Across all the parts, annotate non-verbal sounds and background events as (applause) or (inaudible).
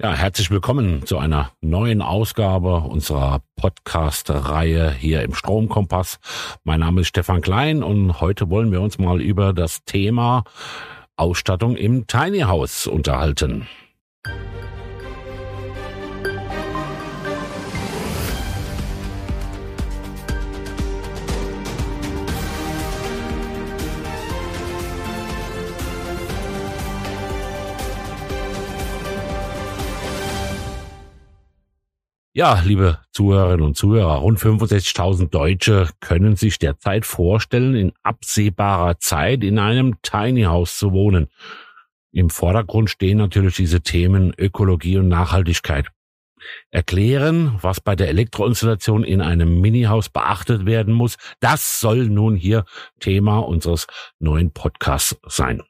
Ja, herzlich willkommen zu einer neuen Ausgabe unserer Podcast-Reihe hier im Stromkompass. Mein Name ist Stefan Klein und heute wollen wir uns mal über das Thema Ausstattung im Tiny House unterhalten. Ja, liebe Zuhörerinnen und Zuhörer, rund 65.000 Deutsche können sich derzeit vorstellen, in absehbarer Zeit in einem Tiny House zu wohnen. Im Vordergrund stehen natürlich diese Themen Ökologie und Nachhaltigkeit. Erklären, was bei der Elektroinstallation in einem Minihaus beachtet werden muss, das soll nun hier Thema unseres neuen Podcasts sein.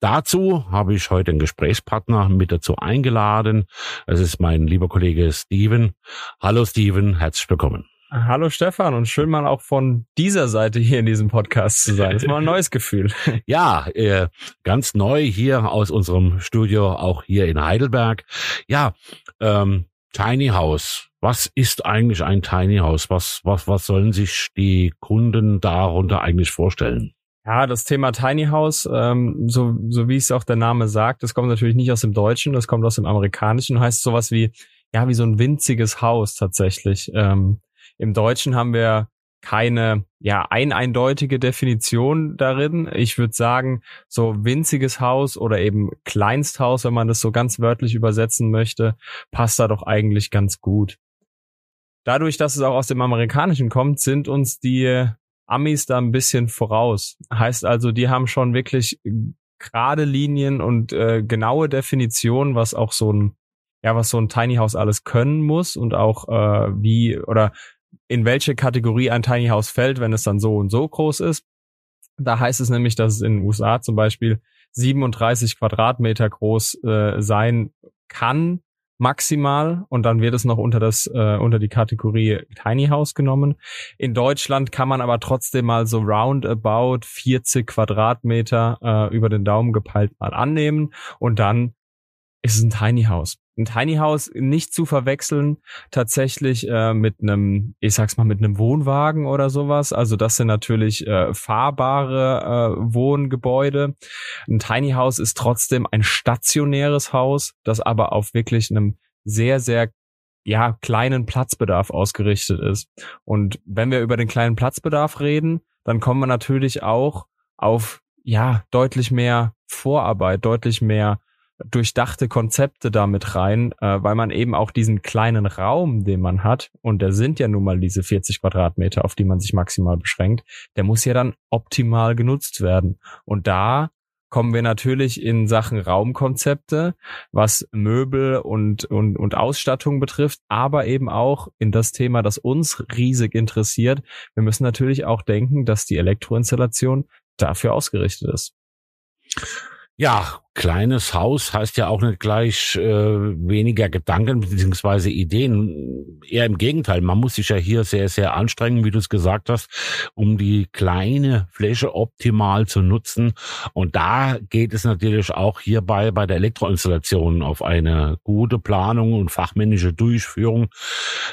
Dazu habe ich heute einen Gesprächspartner mit dazu eingeladen. Es ist mein lieber Kollege Steven. Hallo Steven, herzlich willkommen. Hallo Stefan und schön mal auch von dieser Seite hier in diesem Podcast zu sein. Das ist mal ein neues Gefühl. (laughs) Ja, äh, ganz neu hier aus unserem Studio, auch hier in Heidelberg. Ja, ähm, Tiny House. Was ist eigentlich ein Tiny House? Was, was, was sollen sich die Kunden darunter eigentlich vorstellen? Ja, das Thema Tiny House, ähm, so, so wie es auch der Name sagt, das kommt natürlich nicht aus dem Deutschen, das kommt aus dem Amerikanischen, heißt sowas wie, ja, wie so ein winziges Haus tatsächlich. Ähm, Im Deutschen haben wir keine, ja, ein eindeutige Definition darin. Ich würde sagen, so winziges Haus oder eben Kleinsthaus, wenn man das so ganz wörtlich übersetzen möchte, passt da doch eigentlich ganz gut. Dadurch, dass es auch aus dem Amerikanischen kommt, sind uns die Amis da ein bisschen voraus. Heißt also, die haben schon wirklich gerade Linien und äh, genaue Definitionen, was auch so ein, ja, was so ein Tiny House alles können muss und auch äh, wie oder in welche Kategorie ein Tiny House fällt, wenn es dann so und so groß ist. Da heißt es nämlich, dass es in den USA zum Beispiel 37 Quadratmeter groß äh, sein kann, maximal und dann wird es noch unter das äh, unter die Kategorie Tiny House genommen. In Deutschland kann man aber trotzdem mal so roundabout 40 Quadratmeter äh, über den Daumen gepeilt mal annehmen und dann ist es ein Tiny House. Ein Tiny House nicht zu verwechseln tatsächlich äh, mit einem, ich sag's mal, mit einem Wohnwagen oder sowas. Also das sind natürlich äh, fahrbare äh, Wohngebäude. Ein Tiny House ist trotzdem ein stationäres Haus, das aber auf wirklich einem sehr, sehr ja, kleinen Platzbedarf ausgerichtet ist. Und wenn wir über den kleinen Platzbedarf reden, dann kommen wir natürlich auch auf ja deutlich mehr Vorarbeit, deutlich mehr durchdachte Konzepte damit rein, äh, weil man eben auch diesen kleinen Raum, den man hat, und der sind ja nun mal diese 40 Quadratmeter, auf die man sich maximal beschränkt, der muss ja dann optimal genutzt werden. Und da kommen wir natürlich in Sachen Raumkonzepte, was Möbel und, und, und Ausstattung betrifft, aber eben auch in das Thema, das uns riesig interessiert. Wir müssen natürlich auch denken, dass die Elektroinstallation dafür ausgerichtet ist. Ja, kleines Haus heißt ja auch nicht gleich äh, weniger Gedanken beziehungsweise Ideen. Eher im Gegenteil, man muss sich ja hier sehr, sehr anstrengen, wie du es gesagt hast, um die kleine Fläche optimal zu nutzen. Und da geht es natürlich auch hierbei bei der Elektroinstallation auf eine gute Planung und fachmännische Durchführung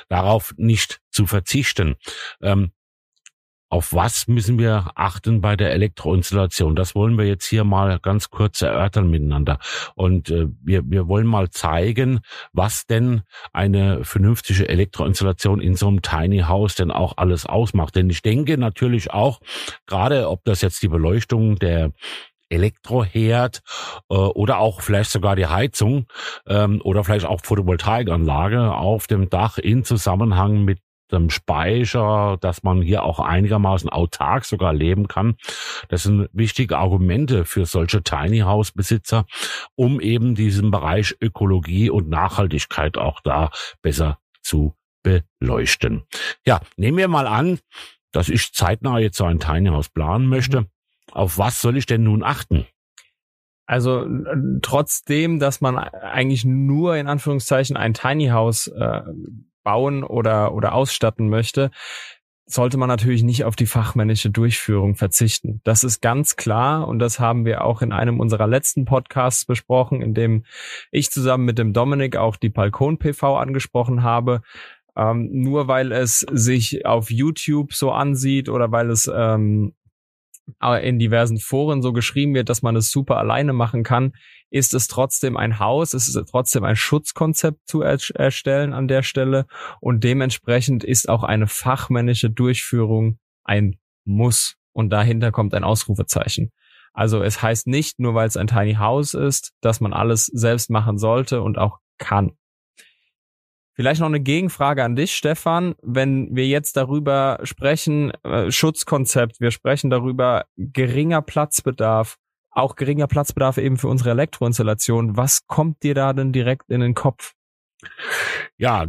darauf nicht zu verzichten. Ähm, auf was müssen wir achten bei der Elektroinstallation? Das wollen wir jetzt hier mal ganz kurz erörtern miteinander. Und äh, wir, wir wollen mal zeigen, was denn eine vernünftige Elektroinstallation in so einem Tiny House denn auch alles ausmacht. Denn ich denke natürlich auch, gerade ob das jetzt die Beleuchtung der Elektroherd äh, oder auch vielleicht sogar die Heizung ähm, oder vielleicht auch Photovoltaikanlage auf dem Dach in Zusammenhang mit dem Speicher, dass man hier auch einigermaßen autark sogar leben kann. Das sind wichtige Argumente für solche Tiny House Besitzer, um eben diesen Bereich Ökologie und Nachhaltigkeit auch da besser zu beleuchten. Ja, nehmen wir mal an, dass ich zeitnah jetzt so ein Tiny House planen möchte. Auf was soll ich denn nun achten? Also trotzdem, dass man eigentlich nur in Anführungszeichen ein Tiny House äh, bauen oder, oder ausstatten möchte, sollte man natürlich nicht auf die fachmännische Durchführung verzichten. Das ist ganz klar und das haben wir auch in einem unserer letzten Podcasts besprochen, in dem ich zusammen mit dem Dominik auch die Balkon PV angesprochen habe. Ähm, nur weil es sich auf YouTube so ansieht oder weil es ähm, in diversen Foren so geschrieben wird, dass man es super alleine machen kann, ist es trotzdem ein Haus, es ist trotzdem ein Schutzkonzept zu erstellen an der Stelle und dementsprechend ist auch eine fachmännische Durchführung ein Muss und dahinter kommt ein Ausrufezeichen. Also es heißt nicht, nur weil es ein Tiny House ist, dass man alles selbst machen sollte und auch kann. Vielleicht noch eine Gegenfrage an dich, Stefan. Wenn wir jetzt darüber sprechen, äh, Schutzkonzept, wir sprechen darüber geringer Platzbedarf, auch geringer Platzbedarf eben für unsere Elektroinstallation. Was kommt dir da denn direkt in den Kopf? Ja,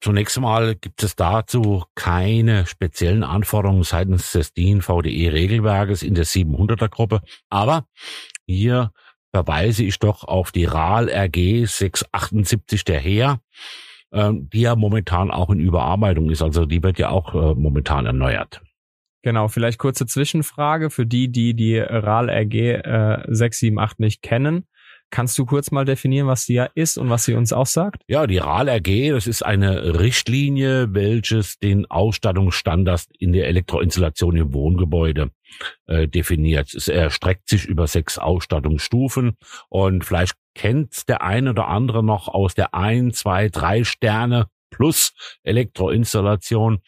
zunächst einmal gibt es dazu keine speziellen Anforderungen seitens des DIN VDE Regelwerkes in der 700er Gruppe. Aber hier verweise ich doch auf die RAL RG 678 der HER ähm, die ja momentan auch in Überarbeitung ist. Also die wird ja auch äh, momentan erneuert. Genau, vielleicht kurze Zwischenfrage für die, die die RAL RG äh, 678 nicht kennen. Kannst du kurz mal definieren, was die ja ist und was sie uns auch sagt? Ja, die RAL RG, das ist eine Richtlinie, welches den Ausstattungsstandard in der Elektroinstallation im Wohngebäude äh, definiert. Es erstreckt sich über sechs Ausstattungsstufen und vielleicht kennt der eine oder andere noch aus der ein, zwei, drei Sterne plus Elektroinstallation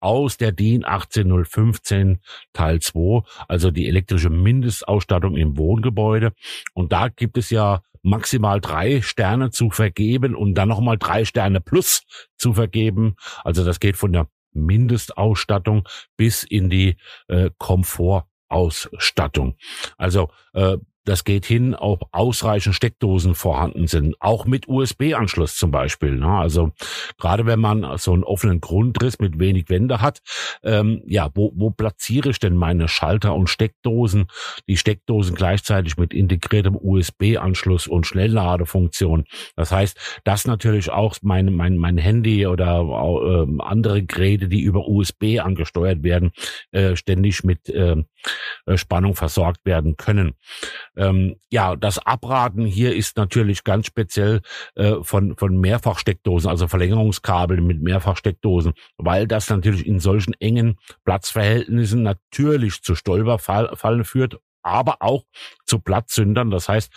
aus der DIN 18015 Teil 2, also die elektrische Mindestausstattung im Wohngebäude. Und da gibt es ja maximal drei Sterne zu vergeben und dann nochmal drei Sterne plus zu vergeben. Also das geht von der Mindestausstattung bis in die äh, Komfortausstattung. Also äh, das geht hin, ob ausreichend Steckdosen vorhanden sind, auch mit USB-Anschluss zum Beispiel. Ne? Also gerade wenn man so einen offenen Grundriss mit wenig Wände hat, ähm, ja, wo, wo platziere ich denn meine Schalter und Steckdosen? Die Steckdosen gleichzeitig mit integriertem USB-Anschluss und Schnellladefunktion. Das heißt, dass natürlich auch mein, mein, mein Handy oder äh, andere Geräte, die über USB angesteuert werden, äh, ständig mit äh, Spannung versorgt werden können. Ähm, ja, das Abraten hier ist natürlich ganz speziell äh, von, von Mehrfachsteckdosen, also Verlängerungskabeln mit Mehrfachsteckdosen, weil das natürlich in solchen engen Platzverhältnissen natürlich zu Stolperfallen führt, aber auch zu Platzsündern. Das heißt,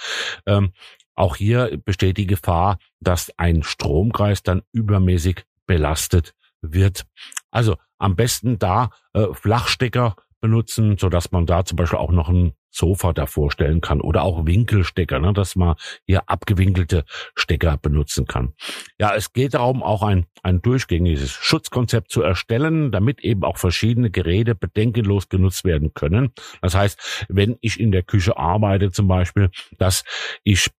ähm, auch hier besteht die Gefahr, dass ein Stromkreis dann übermäßig belastet wird. Also am besten da äh, Flachstecker benutzen, so dass man da zum Beispiel auch noch ein Sofa davor stellen kann oder auch Winkelstecker, ne, dass man hier abgewinkelte Stecker benutzen kann. Ja, es geht darum, auch ein, ein durchgängiges Schutzkonzept zu erstellen, damit eben auch verschiedene Geräte bedenkenlos genutzt werden können. Das heißt, wenn ich in der Küche arbeite zum Beispiel, dass ich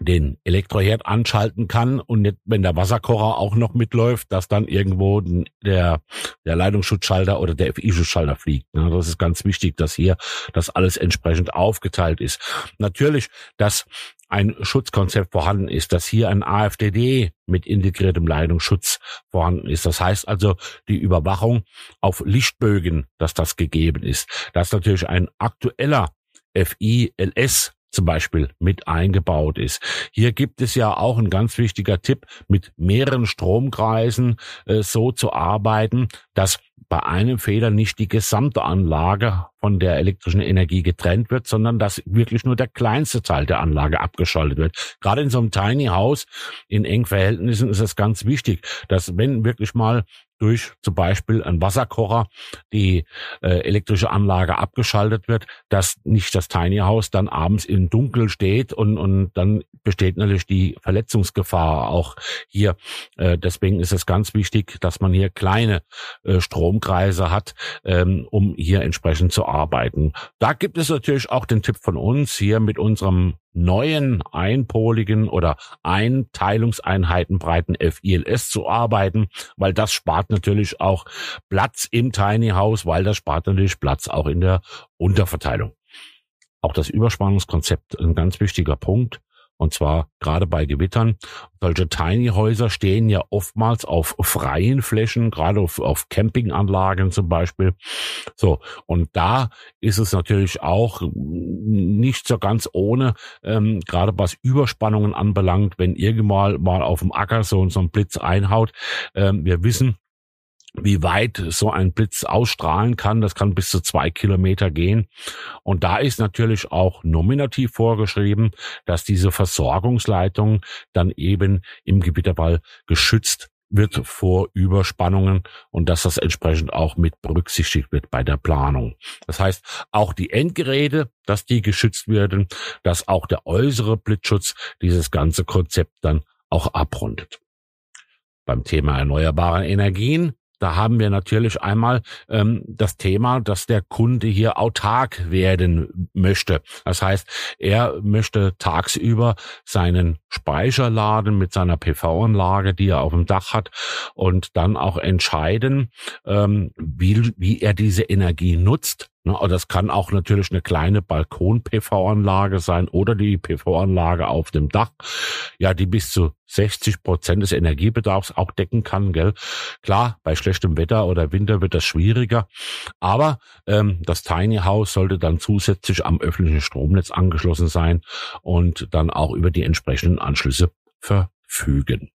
den Elektroherd anschalten kann und wenn der Wasserkocher auch noch mitläuft, dass dann irgendwo der, der Leitungsschutzschalter oder der FI-Schutzschalter fliegt. Das ist ganz wichtig, dass hier das alles entsprechend aufgeteilt ist. Natürlich, dass ein Schutzkonzept vorhanden ist, dass hier ein AFDD mit integriertem Leitungsschutz vorhanden ist. Das heißt also die Überwachung auf Lichtbögen, dass das gegeben ist. Dass natürlich ein aktueller FI-LS zum Beispiel mit eingebaut ist. Hier gibt es ja auch ein ganz wichtiger Tipp, mit mehreren Stromkreisen äh, so zu arbeiten, dass bei einem Fehler nicht die gesamte Anlage von der elektrischen Energie getrennt wird, sondern dass wirklich nur der kleinste Teil der Anlage abgeschaltet wird. Gerade in so einem Tiny House in engen Verhältnissen ist es ganz wichtig, dass wenn wirklich mal durch zum Beispiel ein Wasserkocher die äh, elektrische Anlage abgeschaltet wird, dass nicht das Tiny House dann abends im Dunkel steht und, und dann besteht natürlich die Verletzungsgefahr auch hier. Äh, deswegen ist es ganz wichtig, dass man hier kleine äh, Stromkreise hat, ähm, um hier entsprechend zu arbeiten. Da gibt es natürlich auch den Tipp von uns hier mit unserem neuen einpoligen oder Einteilungseinheitenbreiten FILS zu arbeiten, weil das spart natürlich auch Platz im Tiny House, weil das spart natürlich Platz auch in der Unterverteilung. Auch das Überspannungskonzept, ein ganz wichtiger Punkt. Und zwar gerade bei Gewittern. Solche Tiny Häuser stehen ja oftmals auf freien Flächen, gerade auf, auf Campinganlagen zum Beispiel. So. Und da ist es natürlich auch nicht so ganz ohne, ähm, gerade was Überspannungen anbelangt, wenn irgendwann mal auf dem Acker so, so ein Blitz einhaut. Ähm, wir wissen, wie weit so ein Blitz ausstrahlen kann. Das kann bis zu zwei Kilometer gehen. Und da ist natürlich auch nominativ vorgeschrieben, dass diese Versorgungsleitung dann eben im Gewitterwall geschützt wird vor Überspannungen und dass das entsprechend auch mit berücksichtigt wird bei der Planung. Das heißt, auch die Endgeräte, dass die geschützt werden, dass auch der äußere Blitzschutz dieses ganze Konzept dann auch abrundet. Beim Thema erneuerbare Energien da haben wir natürlich einmal ähm, das Thema, dass der Kunde hier autark werden möchte. Das heißt, er möchte tagsüber seinen Speicher laden mit seiner PV-Anlage, die er auf dem Dach hat, und dann auch entscheiden, ähm, wie, wie er diese Energie nutzt Ne, das kann auch natürlich eine kleine Balkon-PV-Anlage sein oder die PV-Anlage auf dem Dach, ja, die bis zu 60 Prozent des Energiebedarfs auch decken kann, gell? Klar, bei schlechtem Wetter oder Winter wird das schwieriger, aber ähm, das Tiny House sollte dann zusätzlich am öffentlichen Stromnetz angeschlossen sein und dann auch über die entsprechenden Anschlüsse ver fügen.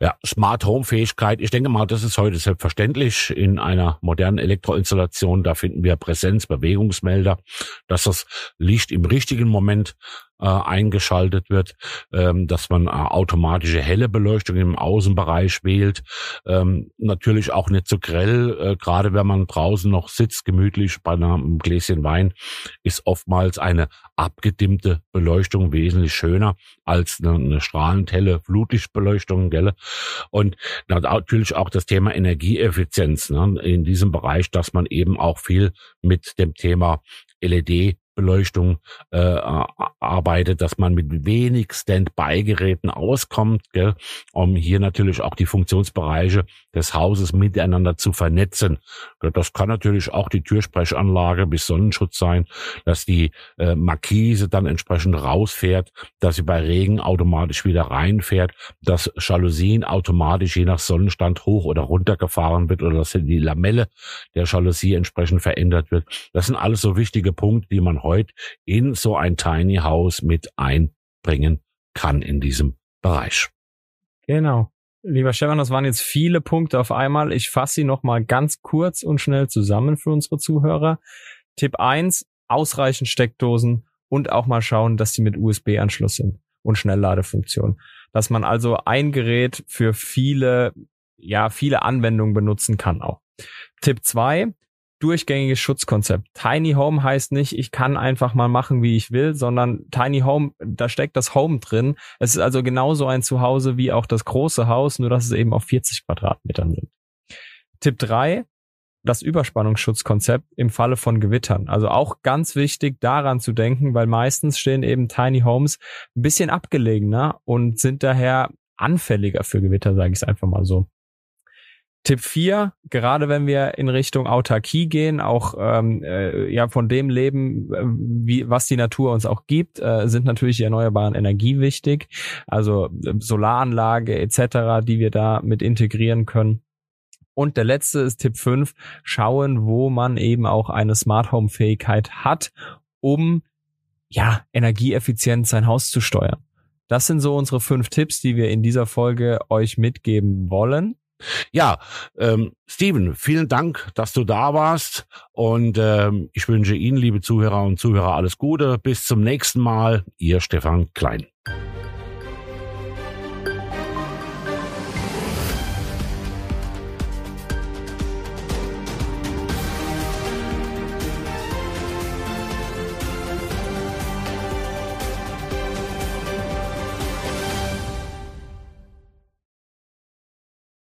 Ja, Smart Home Fähigkeit. Ich denke mal, das ist heute selbstverständlich in einer modernen Elektroinstallation. Da finden wir Präsenz, Bewegungsmelder, dass das Licht im richtigen Moment äh, eingeschaltet wird, ähm, dass man äh, automatische helle Beleuchtung im Außenbereich wählt. Ähm, natürlich auch nicht so grell, äh, gerade wenn man draußen noch sitzt, gemütlich bei einem Gläschen Wein, ist oftmals eine abgedimmte Beleuchtung wesentlich schöner als eine, eine strahlend helle Flutlichtbeleuchtung. Gell? Und natürlich auch das Thema Energieeffizienz ne, in diesem Bereich, dass man eben auch viel mit dem Thema LED Beleuchtung äh, arbeitet, dass man mit wenig Standby-Geräten auskommt, gell, um hier natürlich auch die Funktionsbereiche des Hauses miteinander zu vernetzen. Das kann natürlich auch die Türsprechanlage bis Sonnenschutz sein, dass die äh, Markise dann entsprechend rausfährt, dass sie bei Regen automatisch wieder reinfährt, dass Jalousien automatisch je nach Sonnenstand hoch oder runter gefahren wird oder dass die Lamelle der Jalousie entsprechend verändert wird. Das sind alles so wichtige Punkte, die man heute in so ein Tiny House mit einbringen kann in diesem Bereich. Genau. Lieber Stefan, das waren jetzt viele Punkte auf einmal. Ich fasse sie nochmal ganz kurz und schnell zusammen für unsere Zuhörer. Tipp eins: ausreichend Steckdosen und auch mal schauen, dass sie mit USB-Anschluss sind und Schnellladefunktion. Dass man also ein Gerät für viele, ja, viele Anwendungen benutzen kann auch. Tipp zwei: durchgängiges Schutzkonzept. Tiny Home heißt nicht, ich kann einfach mal machen, wie ich will, sondern Tiny Home, da steckt das Home drin. Es ist also genauso ein Zuhause wie auch das große Haus, nur dass es eben auf 40 Quadratmetern sind. Tipp drei: das Überspannungsschutzkonzept im Falle von Gewittern. Also auch ganz wichtig daran zu denken, weil meistens stehen eben Tiny Homes ein bisschen abgelegener und sind daher anfälliger für Gewitter, sage ich es einfach mal so. Tipp 4, gerade wenn wir in Richtung Autarkie gehen, auch ähm, äh, ja von dem leben, äh, wie was die Natur uns auch gibt, äh, sind natürlich die erneuerbaren Energie wichtig, also äh, Solaranlage etc., die wir da mit integrieren können. Und der letzte ist Tipp 5, schauen, wo man eben auch eine Smart Home Fähigkeit hat, um ja, energieeffizient sein Haus zu steuern. Das sind so unsere fünf Tipps, die wir in dieser Folge euch mitgeben wollen. Ja, ähm, Steven, vielen Dank, dass du da warst und ähm, ich wünsche Ihnen, liebe Zuhörer und Zuhörer, alles Gute. Bis zum nächsten Mal. Ihr Stefan Klein.